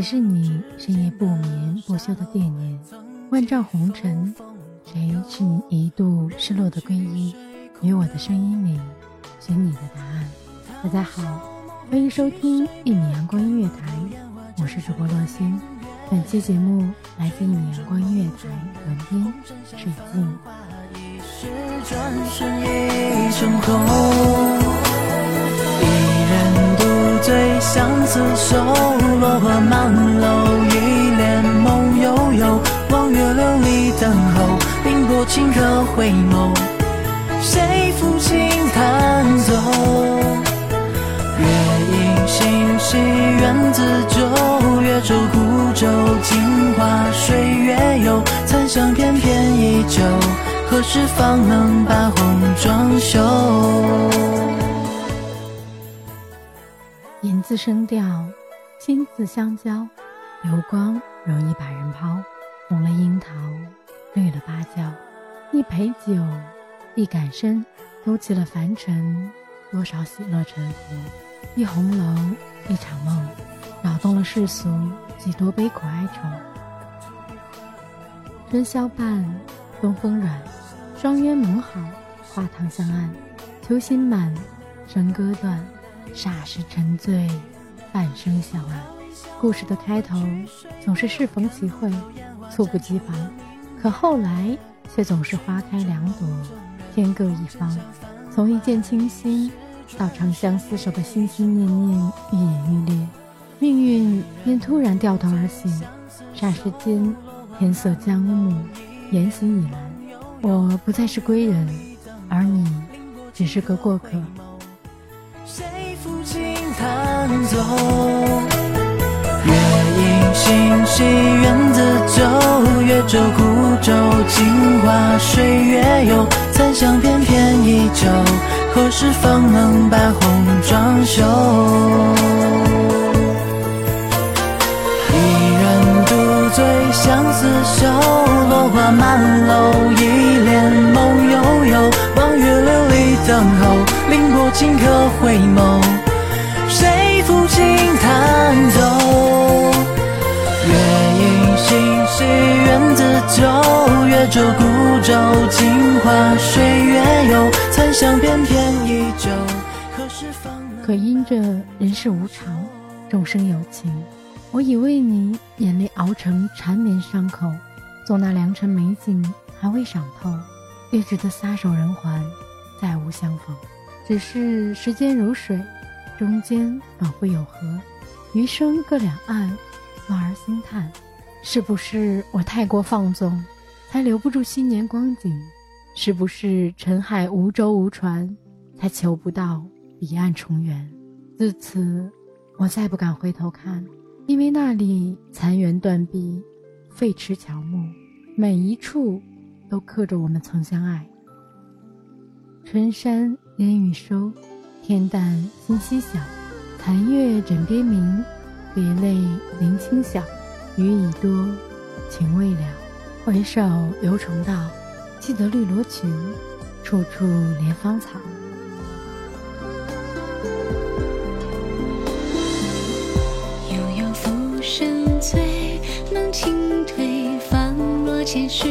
谁是你深夜不眠不休的惦念？万丈红尘，谁是你一度失落的皈依？于我的声音里，寻你的答案。大家好，欢迎收听一米阳光音乐台，我是主播乐心。本期节目来自一米阳光音乐台文编水静。一瞬一成空，一人独醉相思愁，落花满楼，一帘梦悠悠，望月流离等候，凌波清客回眸，谁抚琴弹奏？月影星稀，缘自旧，月舟孤舟，镜花水月游，残香翩翩依旧，何时方能把红妆休？言字声调，心字相交，流光容易把人抛。红了樱桃，绿了芭蕉，一杯酒，一杆身，勾起了凡尘多少喜乐沉浮。一红楼，一场梦，扰动了世俗几多悲苦哀愁。春宵半，东风软，双鸳盟好，画堂相按。秋心满，笙歌断，霎时沉醉，半生相爱。故事的开头总是适逢其会，猝不及防，可后来却总是花开两朵，天各一方。从一见倾心到长相厮守的心心念念，愈演愈烈，命运便突然掉头而行。霎时间，天色将暮，言行已阑。我不再是归人，而你只是个过客。弹奏？月影星稀，缘自旧，月舟孤舟，镜花水月游，残香翩翩依旧，何时方能把红妆休？一人独醉相思愁，落花满楼，一帘梦悠悠，望月流离等候，凌波清客回眸，谁抚琴弹奏？月影星稀，缘自旧，月舟孤舟，镜花水月游，残香翩翩依旧，何时方？可因着人世无常，众生有情，我已为你眼泪熬成缠绵伤口。做那良辰美景还未赏透，便只得撒手人寰，再无相逢。只是时间如水，中间仿佛有河，余生各两岸，望而心叹。是不是我太过放纵，才留不住新年光景？是不是沉海无舟无船，才求不到彼岸重圆？自此，我再不敢回头看，因为那里残垣断壁，废池乔木，每一处都刻着我们曾相爱。春山烟雨收，天淡星稀小，残月枕边明，别泪临清晓。雨已多，情未了，回首犹重道，记得绿罗裙，处处怜芳草。悠悠浮生醉，浓情退，芳若前世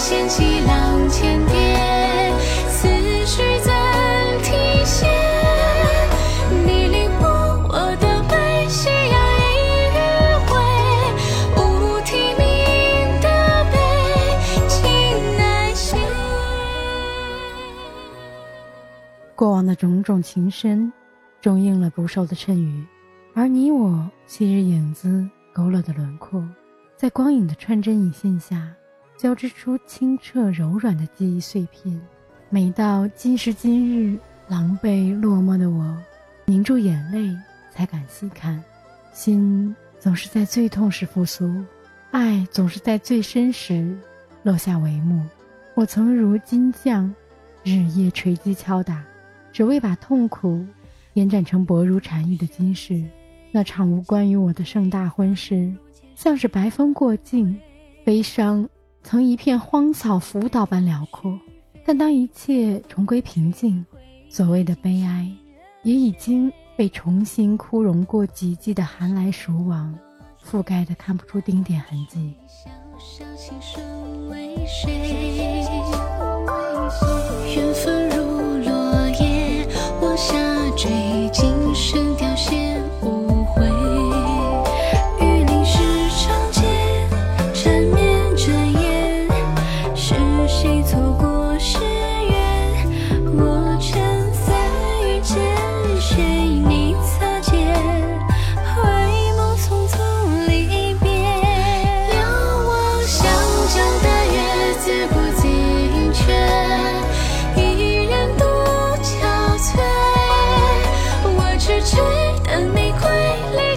掀起浪千叠，思绪怎停歇？你临摹我的悲，夕阳一余晖，无题名的悲，情难歇。过往的种种情深，终应了不寿的谶语，而你我昔日影子勾勒的轮廓，在光影的穿针引线下，交织出清澈柔软的记忆碎片。每到今时今日，狼狈落寞的我，凝住眼泪才敢细看，心总是在最痛时复苏，爱总是在最深时落下帷幕。我曾如金匠，日夜锤击敲打。只为把痛苦延展成薄如蝉翼的金饰。那场无关于我的盛大婚事，像是白风过境，悲伤曾一片荒草浮岛般辽阔。但当一切重归平静，所谓的悲哀，也已经被重新枯荣过几季的寒来暑往覆盖的看不出丁点痕迹。小小情深为谁？缘分如落叶，往下坠，今生我痴等你归，离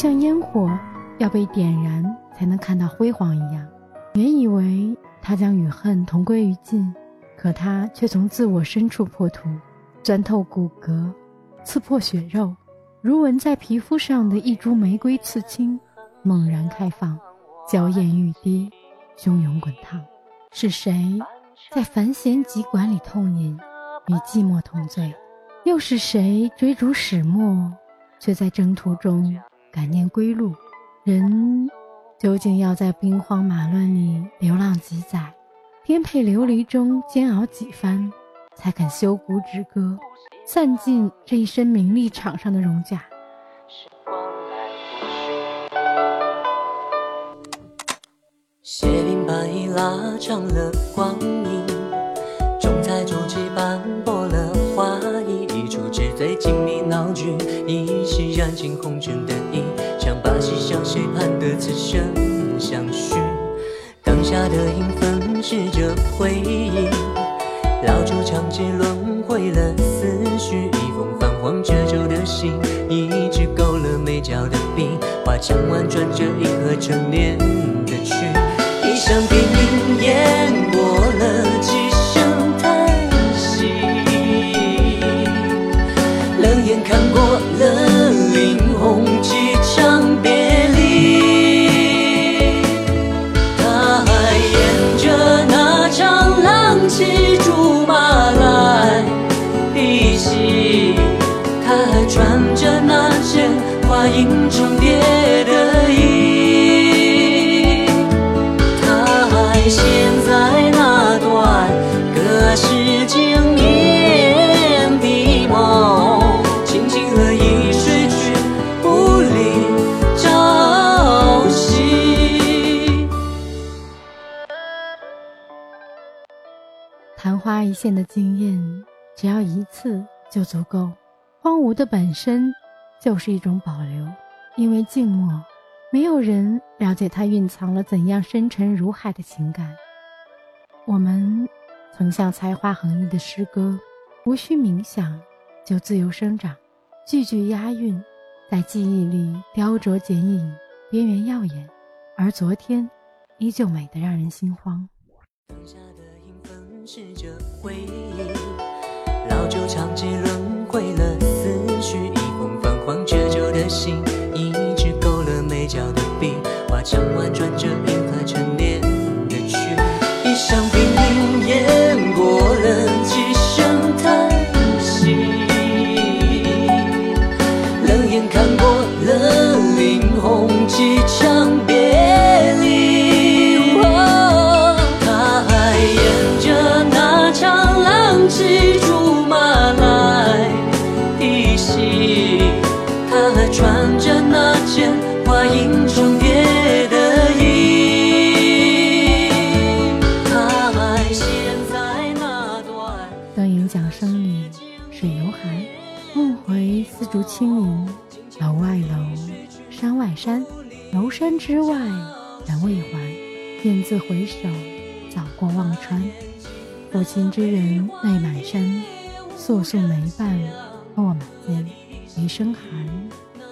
像烟火要被点燃才能看到辉煌一样。原以为他将与恨同归于尽，可他却从自我深处破土，钻透骨骼，刺破血肉，如纹在皮肤上的一株玫瑰刺青，猛然开放，娇艳欲滴，汹涌滚烫。是谁在繁弦急管里痛饮，与寂寞同醉？又是谁追逐始末，却在征途中感念归路，人究竟要在兵荒马乱里流浪几载，颠沛流离中煎熬几番，才肯修骨止戈，散尽这一身名利场上的荣甲。时光来复，斜，拉长了光阴；重彩朱漆斑驳了画意，一出纸醉金迷闹剧，一袭染尽红尘。谁盼得此生相许。灯下的影粉饰着回忆，老旧长街轮回了思绪，一封泛黄褶皱的信，一支勾勒眉角的笔，画墙婉转着银河陈年的曲。一场电影现的经验，只要一次就足够。荒芜的本身就是一种保留，因为静默，没有人了解它蕴藏了怎样深沉如海的情感。我们曾像才华横溢的诗歌，无需冥想就自由生长，句句押韵，在记忆里雕琢剪影，边缘耀眼，而昨天依旧美得让人心慌。试着回忆，老旧长街轮回了思绪，一封泛黄褶皱的信，一支勾勒眉角的笔，画墙婉转着雁字回首，早过忘川。负情之人泪满衫，素素眉瓣落满肩。一声寒，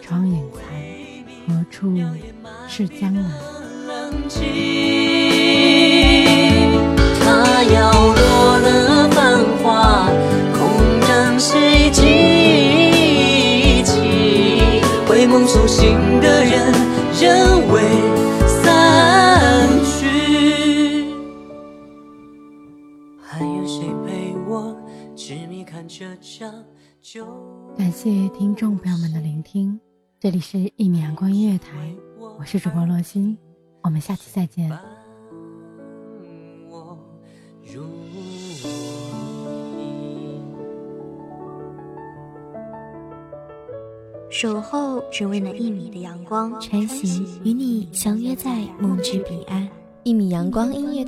窗影残，何处是江南？他摇落了繁华，空等谁记起？为梦苏醒的人，人未还有谁陪我痴迷看这场酒？感谢听众朋友们的聆听，这里是一米阳光音乐台，我是主播洛心，我们下期再见。我如影。守候只为那一米的阳光，穿行与你相约在梦之彼岸。一米阳光音乐